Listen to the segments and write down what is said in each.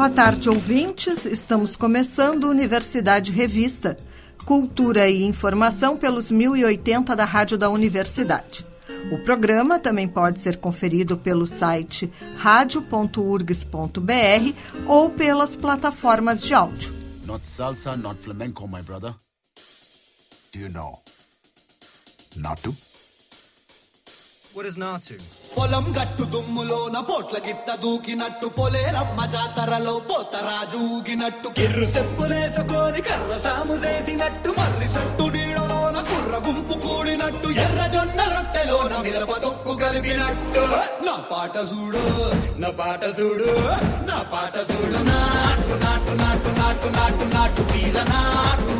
Boa tarde, ouvintes. Estamos começando Universidade Revista. Cultura e informação pelos 1080 da Rádio da Universidade. O programa também pode ser conferido pelo site radio.urgs.br ou pelas plataformas de áudio. Not salsa, not flamenco, my brother. Do you know? Not to? What is Natu? పొలం గట్టు దుమ్ములోన పోట్ల గిత్త దూకినట్టు పొలేరమ్మ జాతరలో పోతరాజు ఊగినట్టు. కిర్రు చెప్పులేసుకొని కర్ర సాము చేసినట్టు మర్రి సట్టు నీడలోన కుర్ర గుంపు కూడినట్టు ఎర్ర జొన్న రొట్టెలోన మిరప దొక్కు కలిపినట్టు. నా పాట చూడు నా పాట చూడు నా పాట చూడు. నాటు నాటు నాటు నాటు నాటు నాటు వీల నాటు.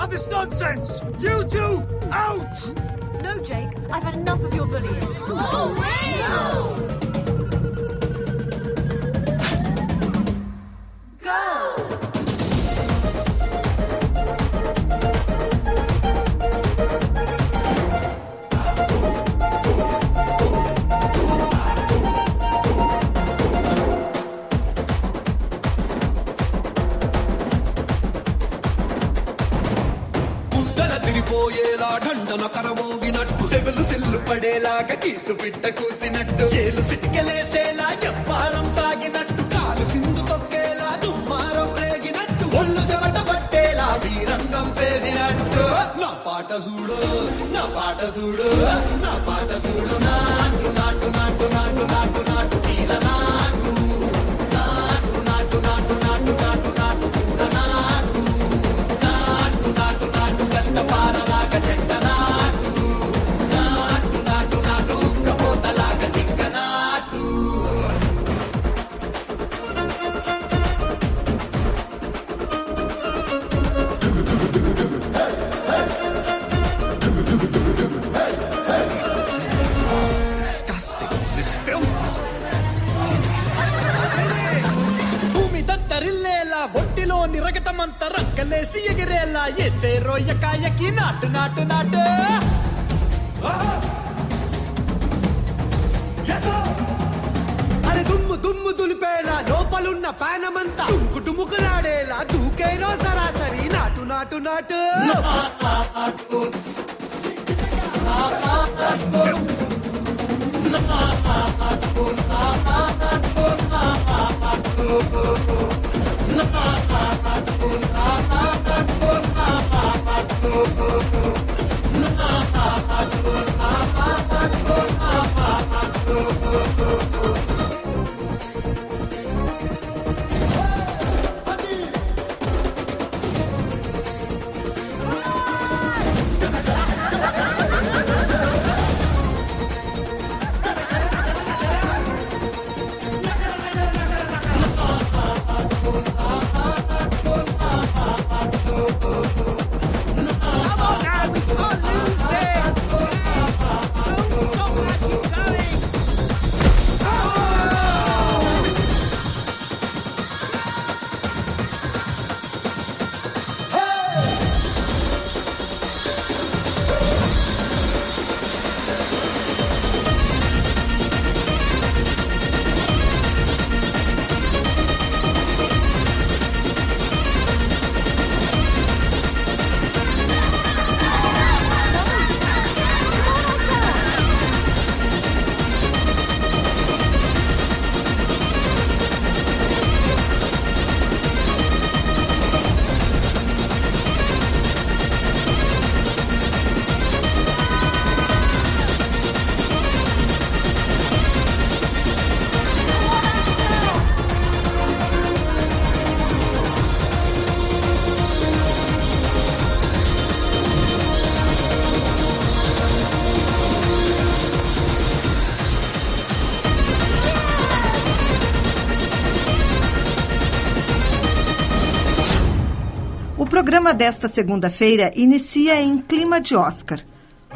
Of this nonsense! You two, out! No, Jake, I've had enough of your bullying. Oh, Go! సిల్లు పడేలాగా కీసు పిట్ట కూసినట్టు. ఏలు సిటికెలేసేలా ఎప్పారం సాగినట్టు. కాలు సింధు తొక్కేలా దుమ్మారం రేగినట్టు. ఒళ్ళు చెమట పట్టేలా వీరంగం చేసినట్టు. నా పాట చూడు నా పాట చూడు నా పాట చూడు. నాటు నాటు నాటు నాటు నాటు నాటు నా not, enough. Programa desta segunda-feira inicia em clima de Oscar.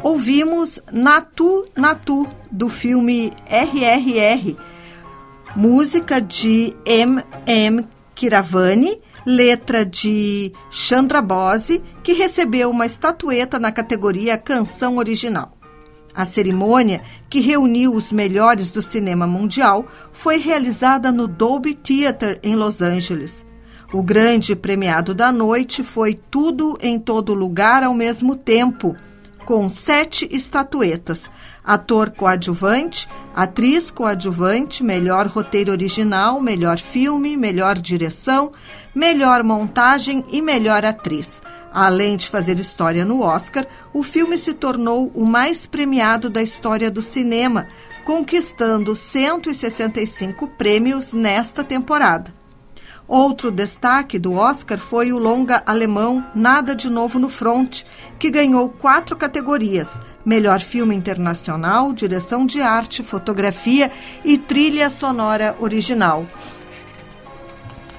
Ouvimos Natu Natu, do filme RRR, música de M. M. Kiravani, letra de Chandra Bose, que recebeu uma estatueta na categoria Canção Original. A cerimônia, que reuniu os melhores do cinema mundial, foi realizada no Dolby Theatre, em Los Angeles. O grande premiado da noite foi Tudo em Todo Lugar ao mesmo tempo, com sete estatuetas: ator coadjuvante, atriz coadjuvante, melhor roteiro original, melhor filme, melhor direção, melhor montagem e melhor atriz. Além de fazer história no Oscar, o filme se tornou o mais premiado da história do cinema, conquistando 165 prêmios nesta temporada. Outro destaque do Oscar foi o longa alemão Nada de Novo no Front, que ganhou quatro categorias: melhor filme internacional, direção de arte, fotografia e trilha sonora original.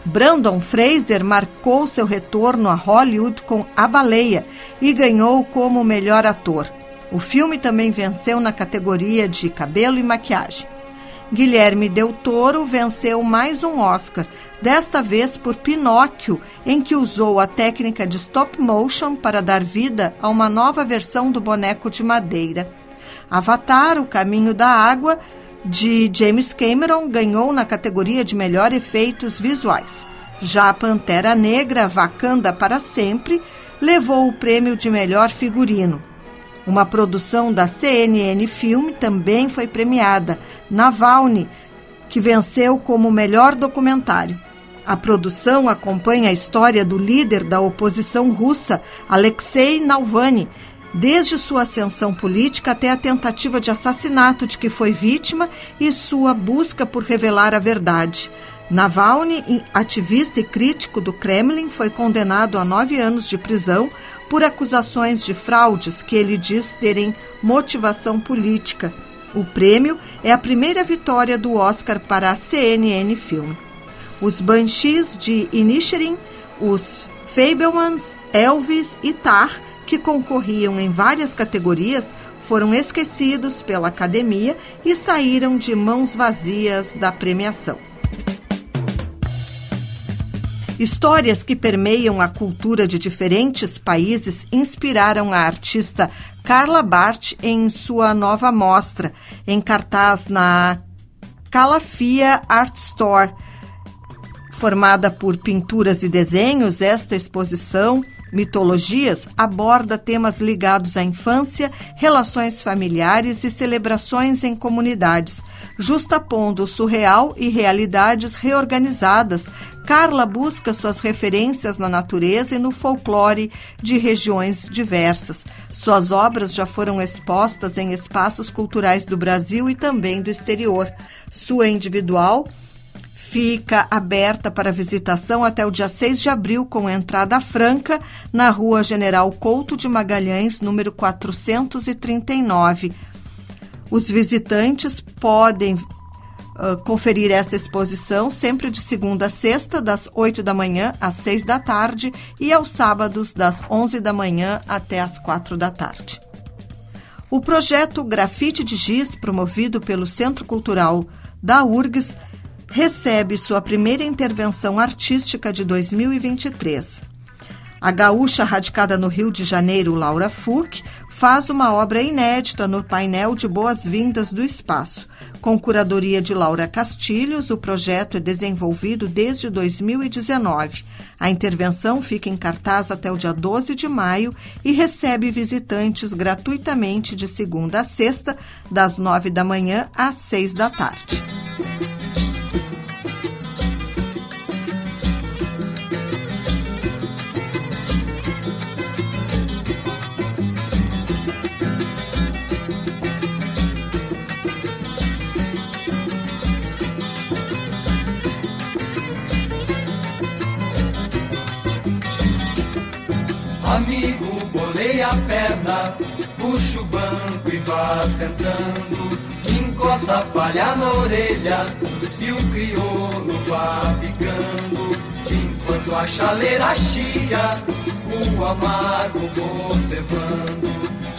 Brandon Fraser marcou seu retorno a Hollywood com A Baleia e ganhou como melhor ator. O filme também venceu na categoria de cabelo e maquiagem. Guilherme Del Toro venceu mais um Oscar, desta vez por Pinóquio, em que usou a técnica de stop motion para dar vida a uma nova versão do boneco de madeira. Avatar, O Caminho da Água, de James Cameron, ganhou na categoria de melhor efeitos visuais. Já Pantera Negra, Wakanda para Sempre, levou o prêmio de melhor figurino. Uma produção da CNN Film também foi premiada, Navalny, que venceu como melhor documentário. A produção acompanha a história do líder da oposição russa, Alexei Navalny, desde sua ascensão política até a tentativa de assassinato de que foi vítima e sua busca por revelar a verdade. Navalny, ativista e crítico do Kremlin, foi condenado a nove anos de prisão por acusações de fraudes que ele diz terem motivação política. O prêmio é a primeira vitória do Oscar para a CNN Film. Os Banshees de Inisherin, os Fablemans, Elvis e Tar, que concorriam em várias categorias, foram esquecidos pela academia e saíram de mãos vazias da premiação. Histórias que permeiam a cultura de diferentes países inspiraram a artista Carla Bart em sua nova mostra, em cartaz na Calafia Art Store. Formada por pinturas e desenhos, esta exposição Mitologias aborda temas ligados à infância, relações familiares e celebrações em comunidades. Justapondo o surreal e realidades reorganizadas, Carla busca suas referências na natureza e no folclore de regiões diversas. Suas obras já foram expostas em espaços culturais do Brasil e também do exterior. Sua individual fica aberta para visitação até o dia 6 de abril, com entrada franca na Rua General Couto de Magalhães, número 439. Os visitantes podem uh, conferir essa exposição sempre de segunda a sexta, das 8 da manhã às 6 da tarde, e aos sábados, das 11 da manhã até às 4 da tarde. O projeto Grafite de Giz, promovido pelo Centro Cultural da URGS, recebe sua primeira intervenção artística de 2023. A gaúcha radicada no Rio de Janeiro, Laura Fuch, faz uma obra inédita no painel de boas-vindas do espaço. Com curadoria de Laura Castilhos, o projeto é desenvolvido desde 2019. A intervenção fica em cartaz até o dia 12 de maio e recebe visitantes gratuitamente de segunda a sexta, das nove da manhã às seis da tarde. Bolei a perna, puxa o banco e vá sentando. Encosta a palha na orelha e o crioulo vá picando. Enquanto a chaleira chia, o amargo vou.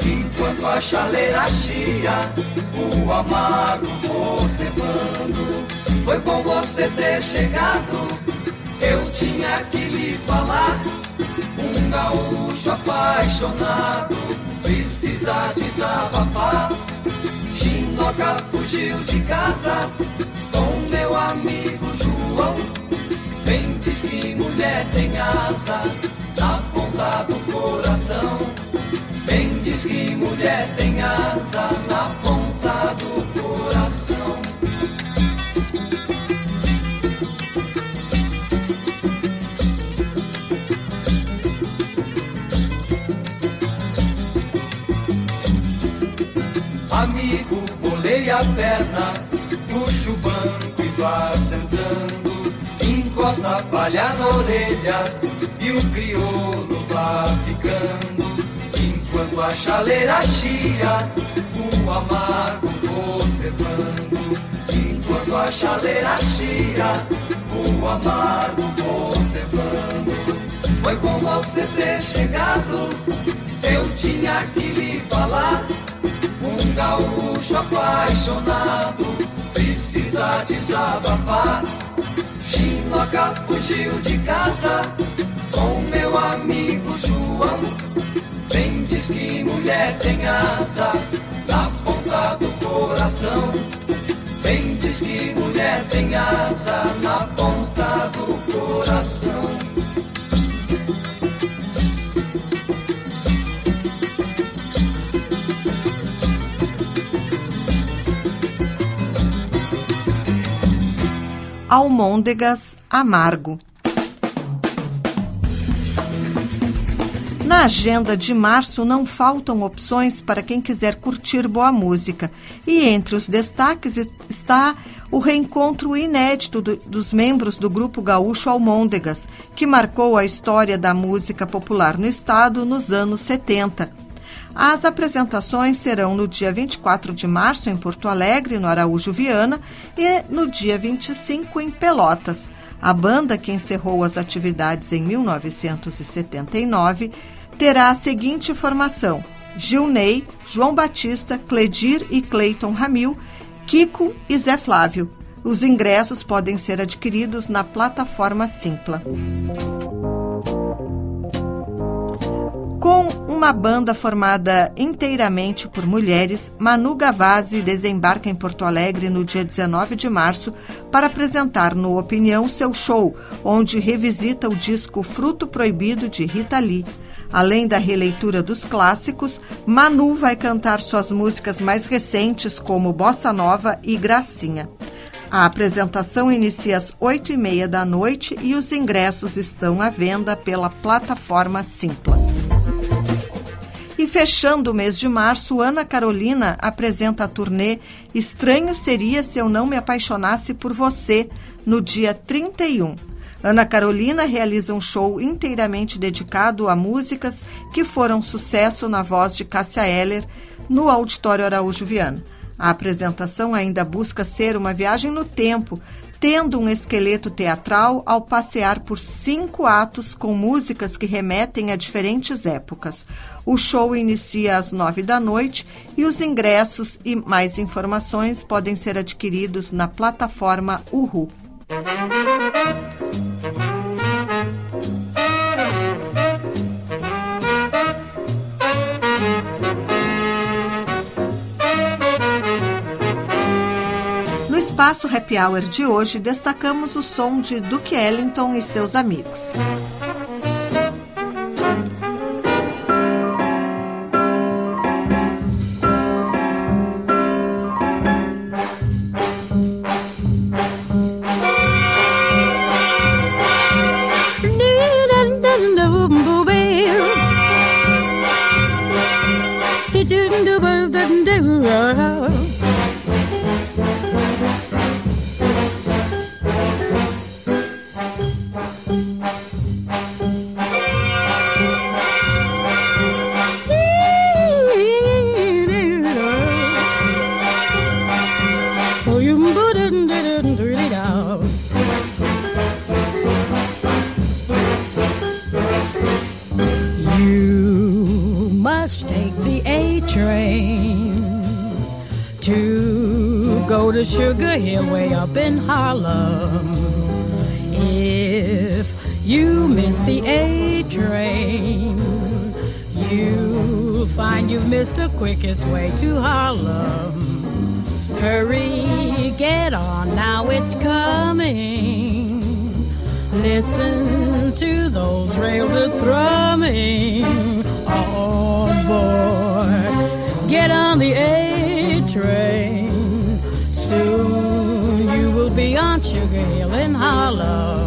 Enquanto a chaleira chia, o amargo vou. Foi bom você ter chegado, eu tinha que lhe falar. Um gaúcho apaixonado precisa desabafar. Chinoca fugiu de casa com meu amigo João. Bem diz que mulher tem asa na ponta do coração. Bem diz que mulher tem asa na ponta do coração. Perna, puxa o banco e vá sentando. Encosta a palha na orelha e o crioulo vá ficando. Enquanto a chaleira chia, o amargo vou cevando. Enquanto a chaleira chia, o amargo vou cevando. Foi bom você ter chegado, eu tinha que lhe falar. Gaúcho apaixonado precisa desabafar. Chinoca fugiu de casa com meu amigo João. Bem diz que mulher tem asa na ponta do coração. Bem diz que mulher tem asa na ponta do coração. Almôndegas Amargo. Na agenda de março não faltam opções para quem quiser curtir boa música. E entre os destaques está o reencontro inédito do, dos membros do grupo gaúcho Almôndegas, que marcou a história da música popular no estado nos anos 70. As apresentações serão no dia 24 de março em Porto Alegre, no Araújo Viana, e no dia 25 em Pelotas. A banda, que encerrou as atividades em 1979, terá a seguinte formação: Gilney, João Batista, Cledir e Cleiton Ramil, Kiko e Zé Flávio. Os ingressos podem ser adquiridos na plataforma Simpla. Com uma banda formada inteiramente por mulheres, Manu Gavazzi desembarca em Porto Alegre no dia 19 de março para apresentar no Opinião seu show, onde revisita o disco Fruto Proibido de Rita Lee. Além da releitura dos clássicos, Manu vai cantar suas músicas mais recentes, como Bossa Nova e Gracinha. A apresentação inicia às oito e meia da noite e os ingressos estão à venda pela plataforma Simpla. E fechando o mês de março, Ana Carolina apresenta a turnê Estranho Seria Se Eu Não Me Apaixonasse por Você, no dia 31. Ana Carolina realiza um show inteiramente dedicado a músicas que foram sucesso na voz de Cássia Eller no Auditório Araújo Viana. A apresentação ainda busca ser uma viagem no tempo, tendo um esqueleto teatral ao passear por cinco atos com músicas que remetem a diferentes épocas. O show inicia às nove da noite e os ingressos e mais informações podem ser adquiridos na plataforma Uhu. Espaço Happy Hour de hoje, destacamos o som de Duke Ellington e seus amigos. You the A train, you'll find you've missed the quickest way to Harlem. Hurry, get on, now it's coming. Listen to those rails are thrumming. On board, get on the A train. Soon you will be on Sugar Hill in Harlem.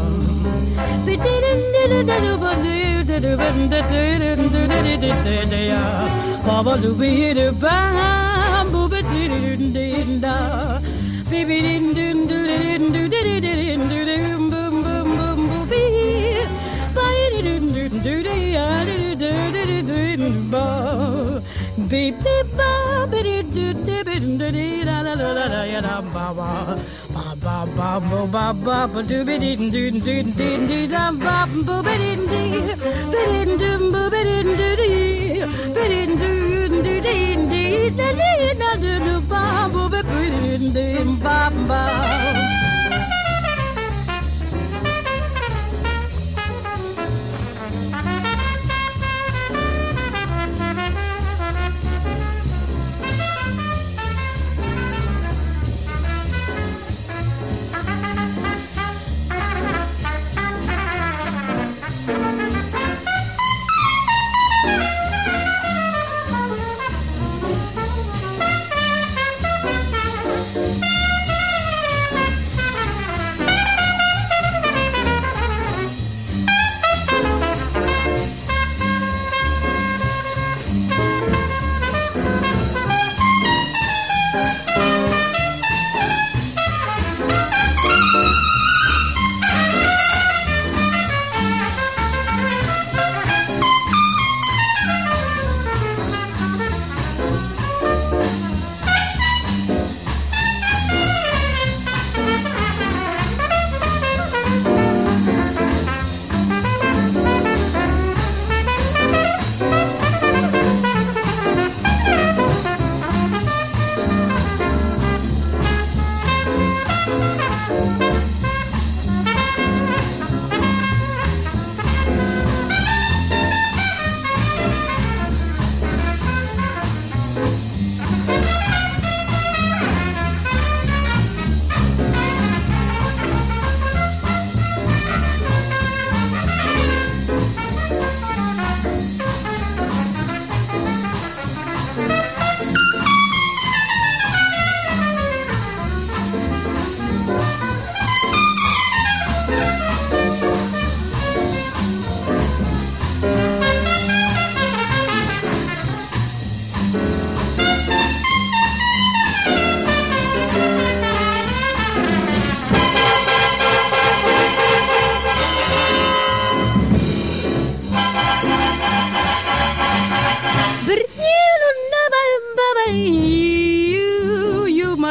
Beep, beep, ba, ba, dee, doo, dee, dee, dee, da, da, da, da, da, da, ba, ba. Ba ba ba bo ba ba ba do be didn't do do do do da ba bo be didn't do be didn't do bo be didn't do do be didn't do do do do da da da do do ba bo be didn't do ba ba.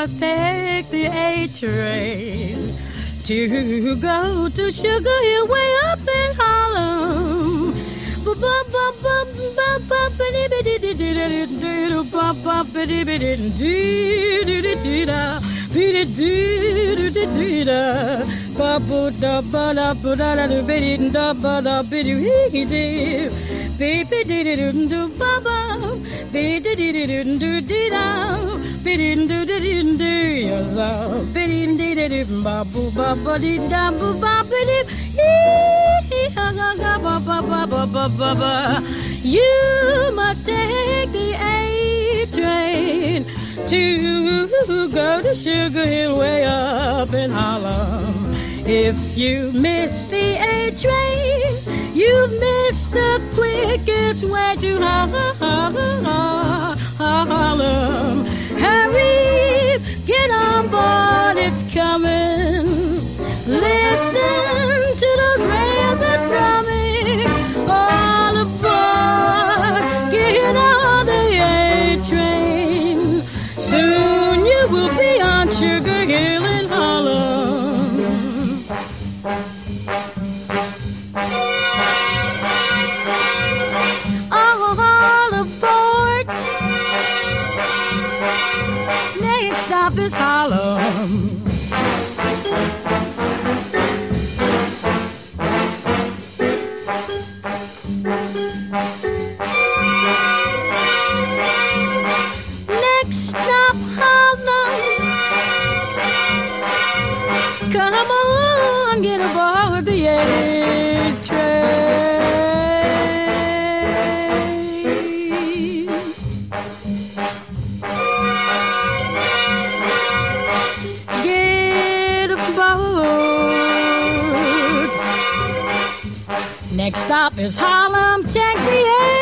You must take the A train to go to Sugar Hill way up in Harlem. You must take the A train to go to Sugar Hill way up in Harlem. If you miss the A train, you miss the quickest way to Harlem. Hurry, get on board, it's coming. Listen to those rails are drumming. All aboard, get on the A train. Soon you will be on Sugar Hill of this Harlem. Come on, get aboard the air. Stop is Harlem. Take the A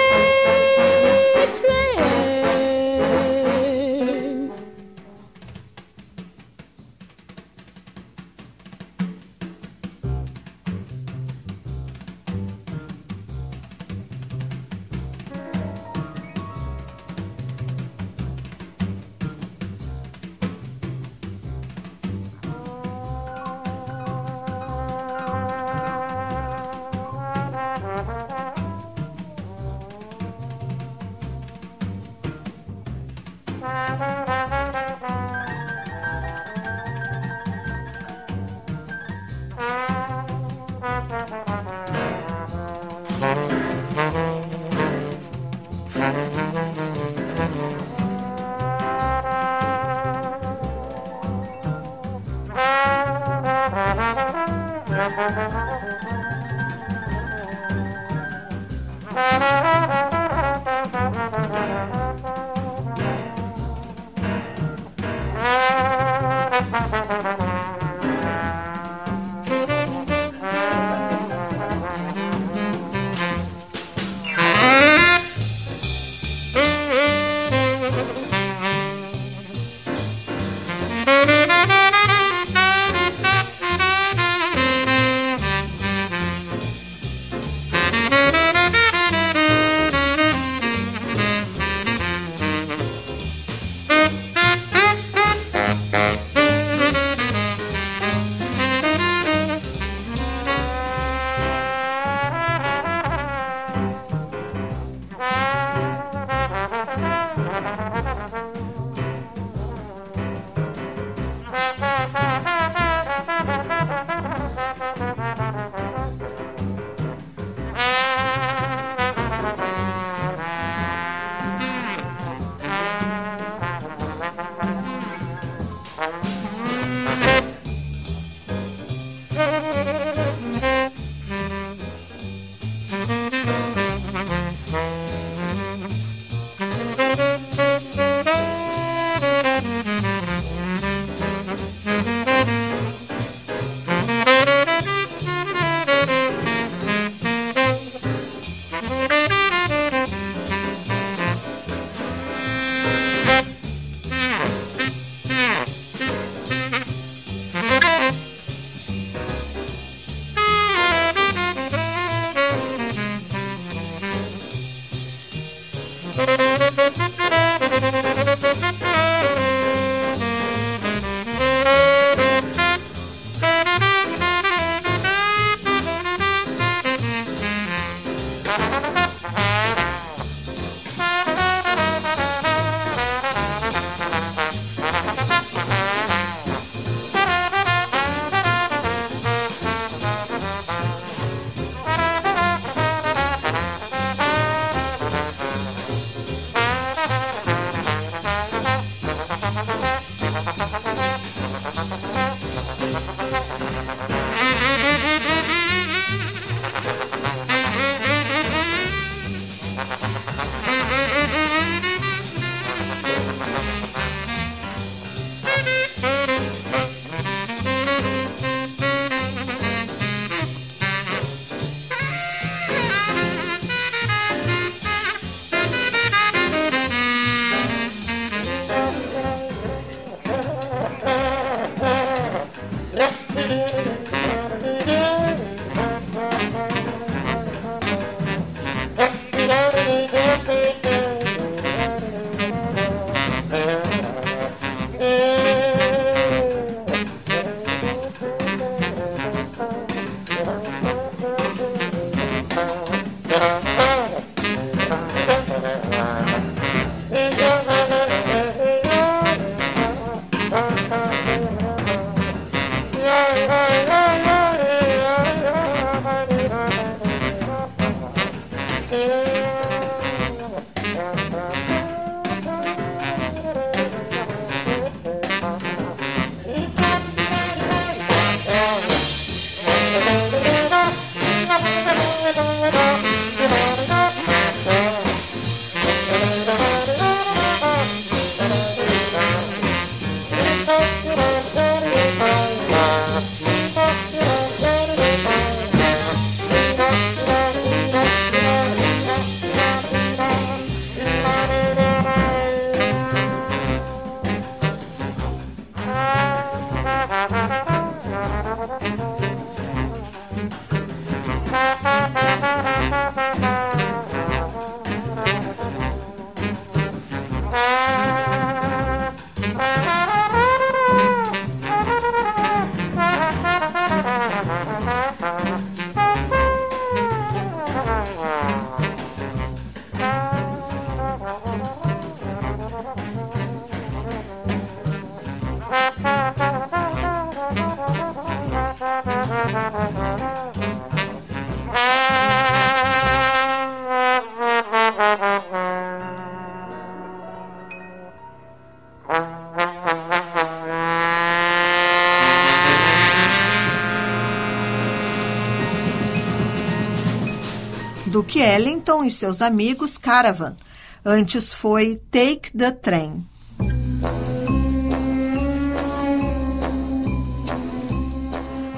Duke Ellington e seus amigos Caravan. Antes foi Take the Train.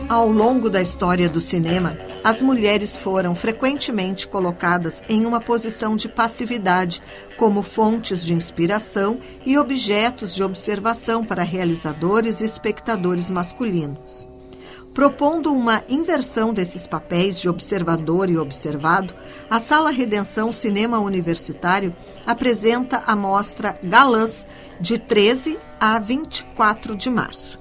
Ao longo da história do cinema, as mulheres foram frequentemente colocadas em uma posição de passividade, como fontes de inspiração e objetos de observação para realizadores e espectadores masculinos. Propondo uma inversão desses papéis de observador e observado, a Sala Redenção Cinema Universitário apresenta a mostra Galãs, de 13 a 24 de março.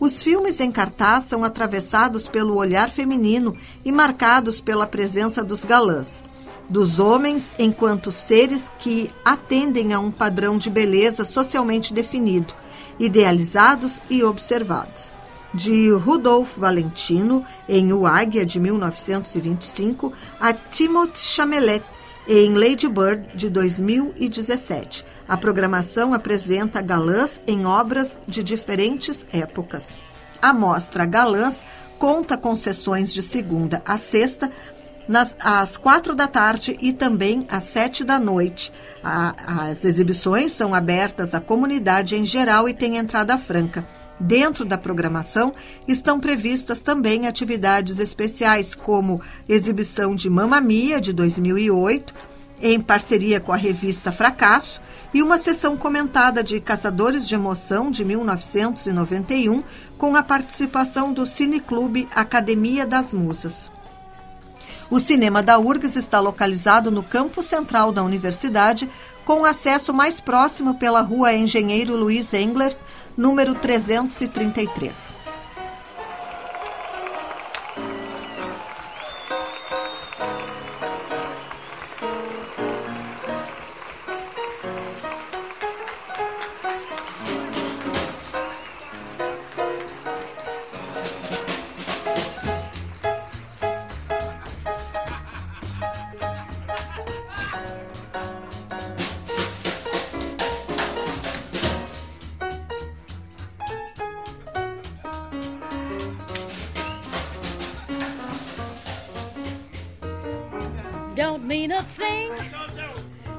Os filmes em cartaz são atravessados pelo olhar feminino e marcados pela presença dos galãs, dos homens enquanto seres que atendem a um padrão de beleza socialmente definido, idealizados e observados. De Rudolf Valentino, em O Águia, de 1925, a Timothée Chamelet, em Lady Bird, de 2017. A programação apresenta galãs em obras de diferentes épocas. A mostra Galãs conta com sessões de segunda a sexta, nas, às quatro da tarde e também às sete da noite. A, as exibições são abertas à comunidade em geral e têm entrada franca. Dentro da programação estão previstas também atividades especiais, como exibição de Mamma Mia, de 2008, em parceria com a revista Fracasso, e uma sessão comentada de Caçadores de Emoção, de 1991, com a participação do Cineclube Academia das Musas. O cinema da URGS está localizado no campo central da universidade, com acesso mais próximo pela rua Engenheiro Luiz Engler, número 333. A thing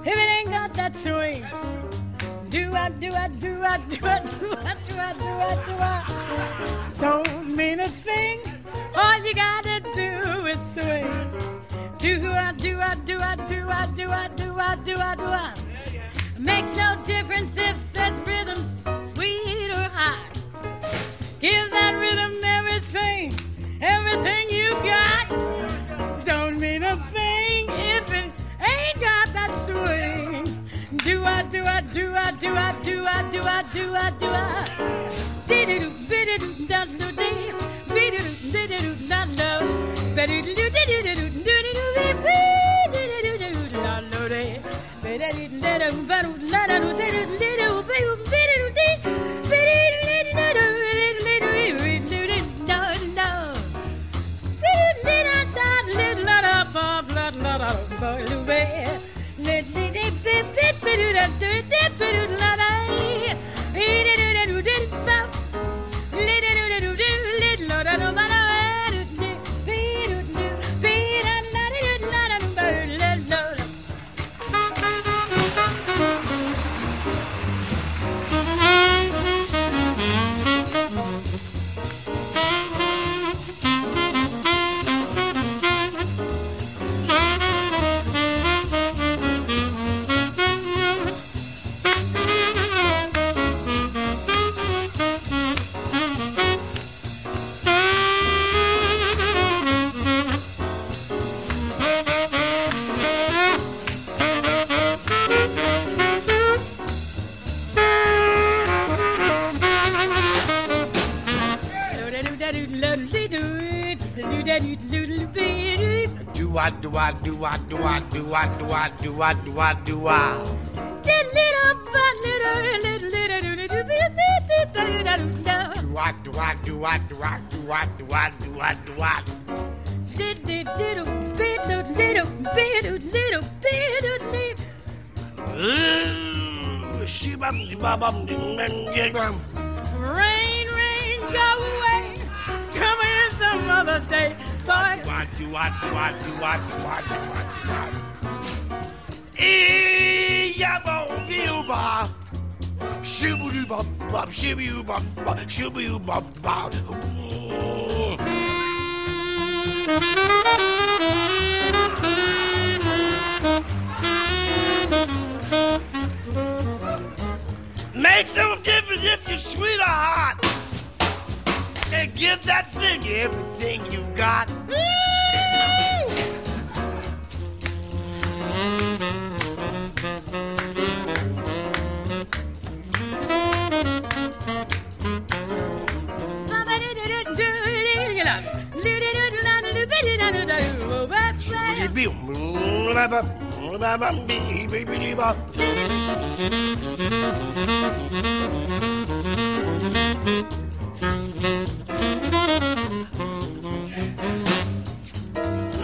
if it ain't got that swing. Do I, do I, do I, do I, do I, do I, do I, do I. Do I do I do I do I do I do I do I do I do I do I do I do I do I do I do I do I do I Rain, rain, go away. Come in some other day. Do what do what do what do what do what do what. Ee ya bom biu ba. Shoo doo bum bum shoo bum bum shoo bum bum. Makes no difference if you're sweet or hot. And give that thing everything you've got.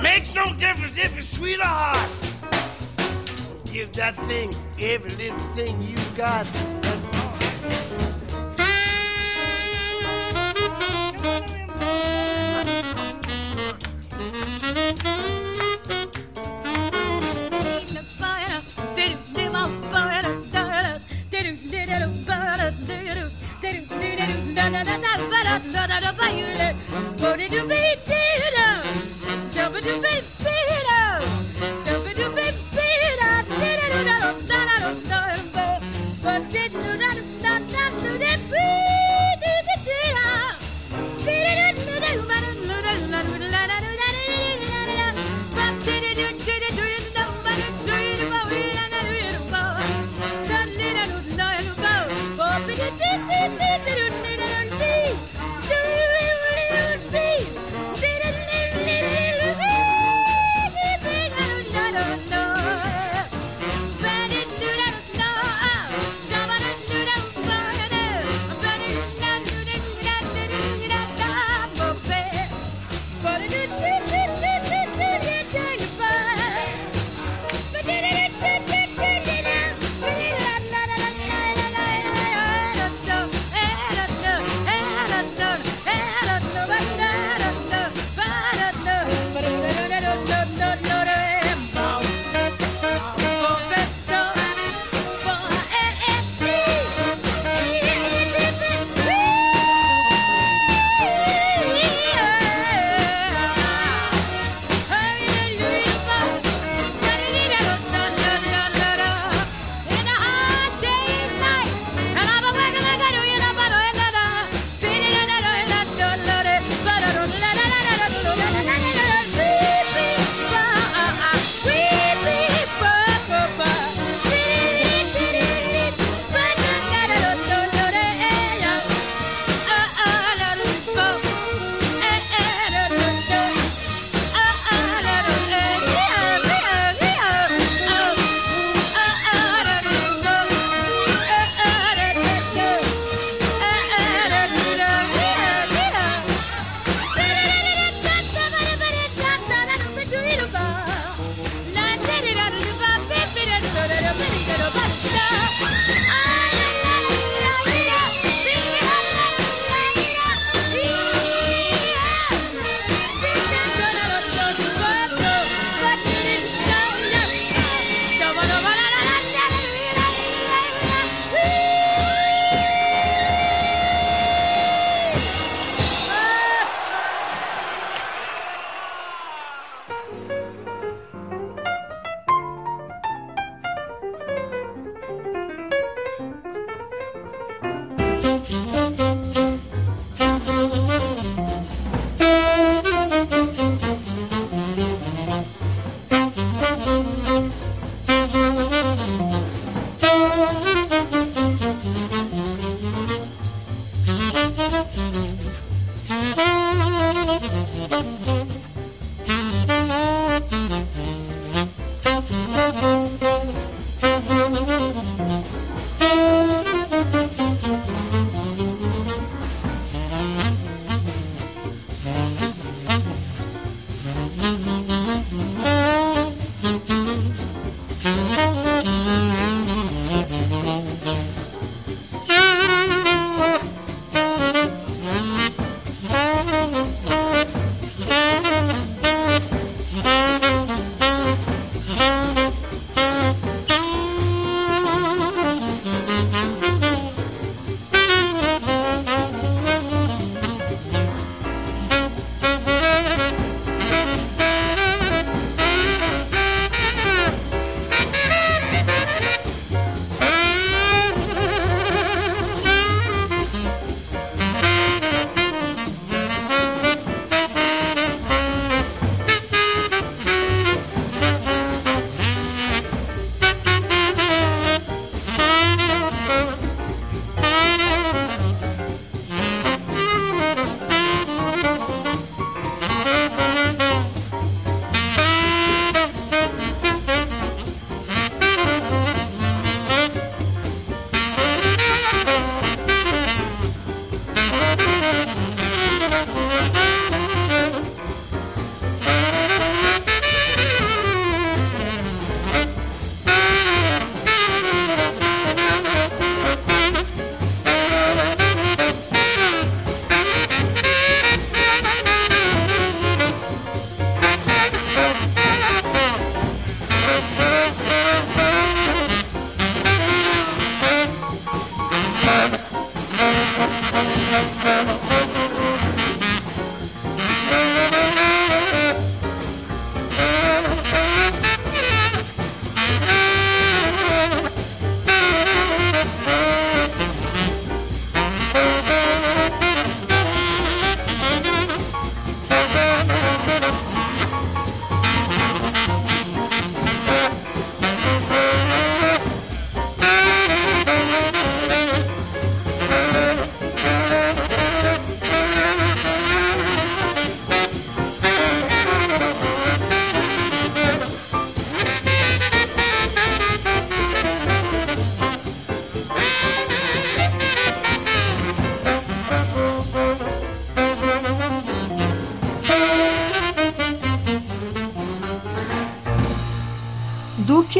Makes no difference if it's sweet or hot. Give that thing every little thing you got.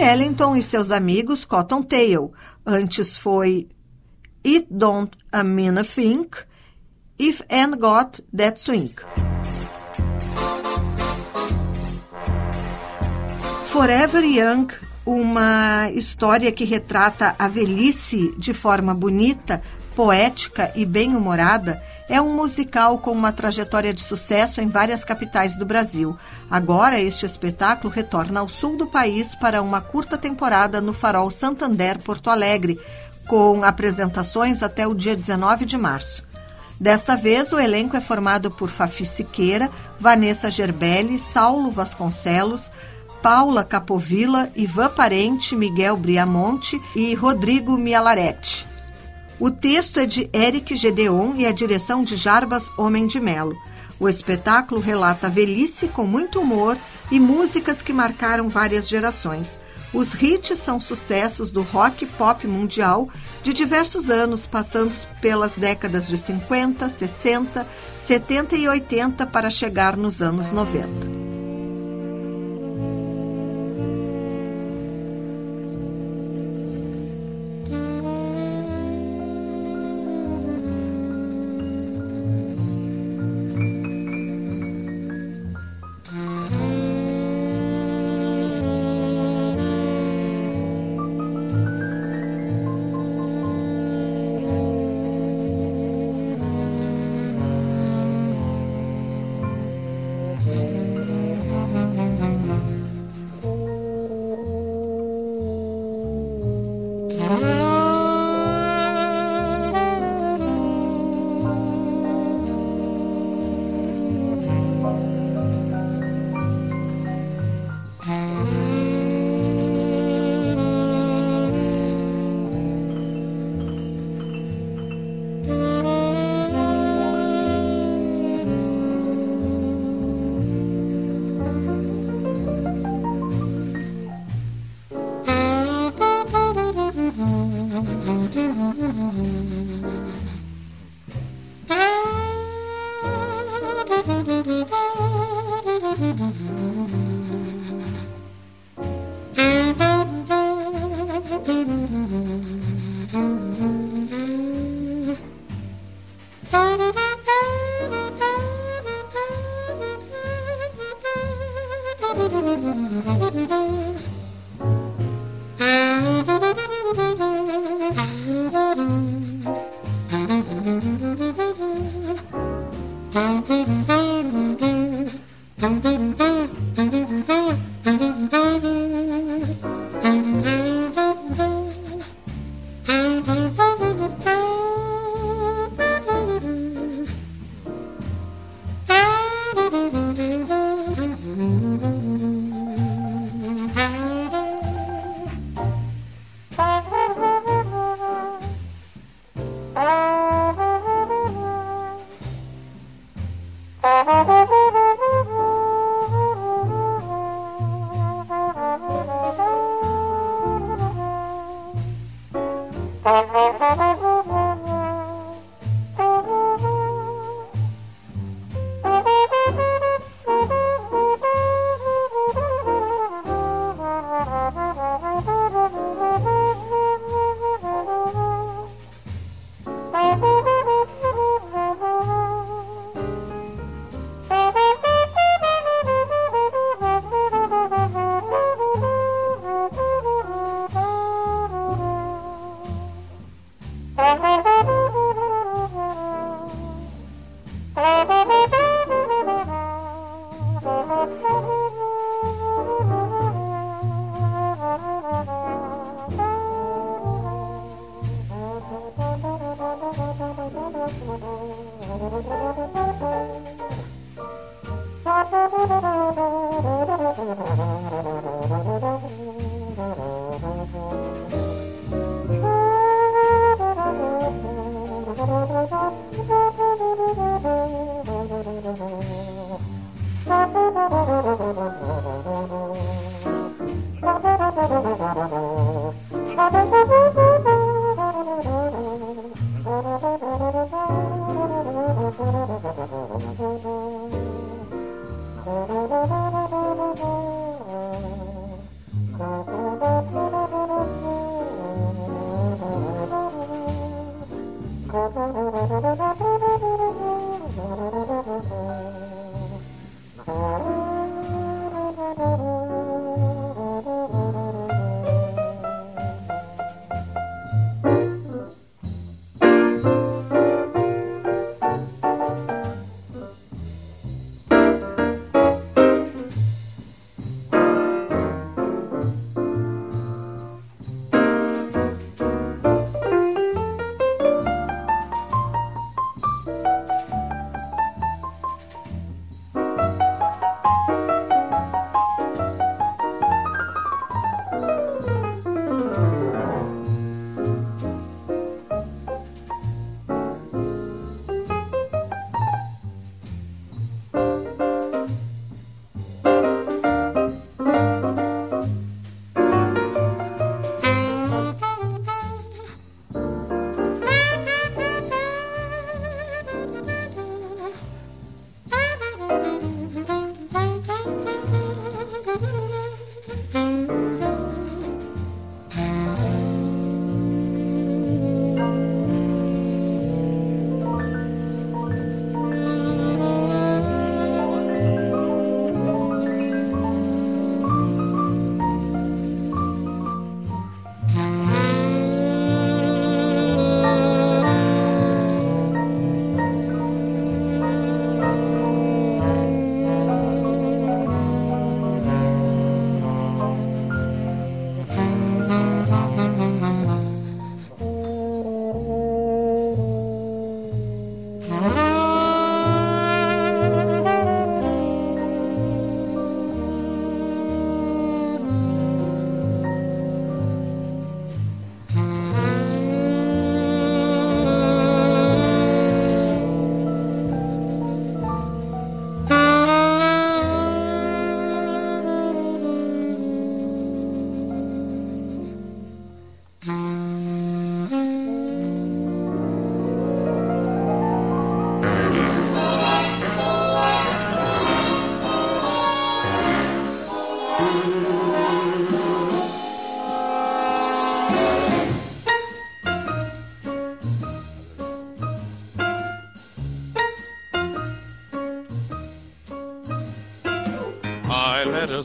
Ellington e seus amigos Cotton Tail. Antes foi It Don't a Mean a Think, If and Got That Swing. Forever Young, uma história que retrata a velhice de forma bonita, poética e bem-humorada, é um musical com uma trajetória de sucesso em várias capitais do Brasil. Agora, este espetáculo retorna ao sul do país para uma curta temporada no Farol Santander, Porto Alegre, com apresentações até o dia 19 de março. Desta vez, o elenco é formado por Fafi Siqueira, Vanessa Gerbelli, Saulo Vasconcelos, Paula Capovilla, Ivan Parente, Miguel Briamonte e Rodrigo Mialaretti. O texto é de Eric Gedeon e a direção de Jarbas Homem de Melo. O espetáculo relata a velhice com muito humor e músicas que marcaram várias gerações. Os hits são sucessos do rock pop mundial de diversos anos, passando pelas décadas de 50, 60, 70 e 80 para chegar nos anos 90.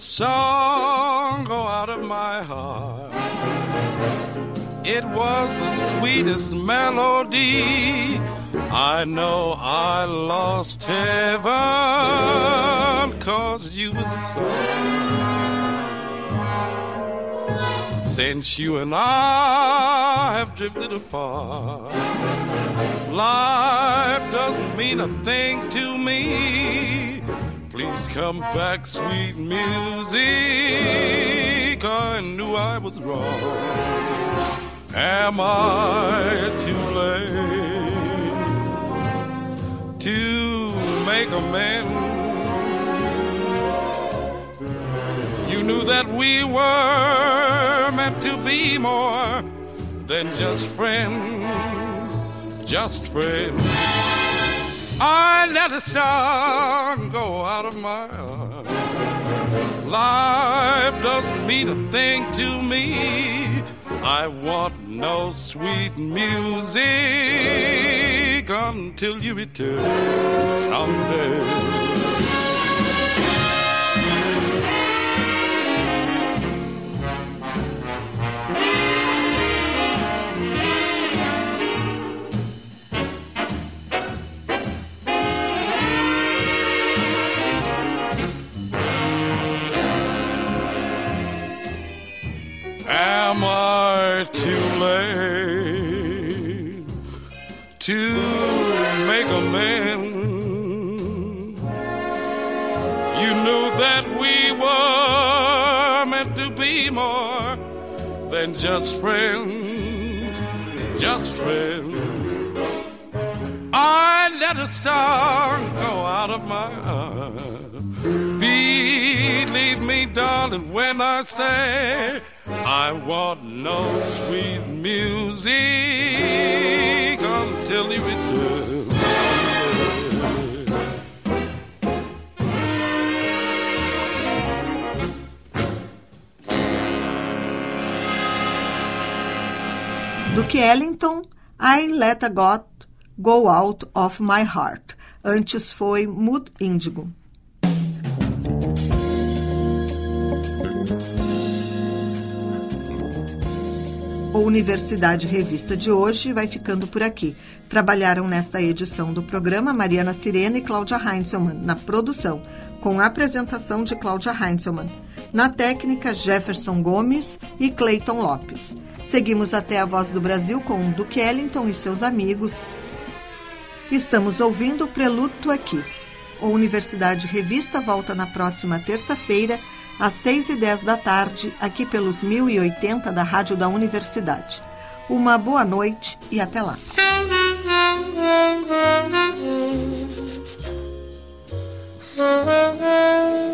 Song go out of my heart. It was the sweetest melody. I know I lost heaven cause you was a song. Since you and I have drifted apart, life doesn't mean a thing to me. Please come back, sweet music. I knew I was wrong. Am I too late to make amends? You knew that we were meant to be more than just friends, just friends. I let a song go out of my heart. Life doesn't mean a thing to me. I want no sweet music until you return someday. Just friends, just friends. I let a star go out of my eye. Believe me, darling, when I say I want no sweet music until you return. Duke Ellington, I Let a God Go Out of My Heart. Antes foi Mood Índigo. O Universidade Revista de hoje vai ficando por aqui. Trabalharam nesta edição do programa Mariana Sirena e Cláudia Heinzelmann na produção, com a apresentação de Cláudia Heinzelmann. Na técnica, Jefferson Gomes e Clayton Lopes. Seguimos até a Voz do Brasil com Duke Ellington e seus amigos. Estamos ouvindo o Prelude to a Kiss. O Universidade Revista volta na próxima terça-feira, às 6 e 10 da tarde, aqui pelos 1080 da Rádio da Universidade. Uma boa noite e até lá.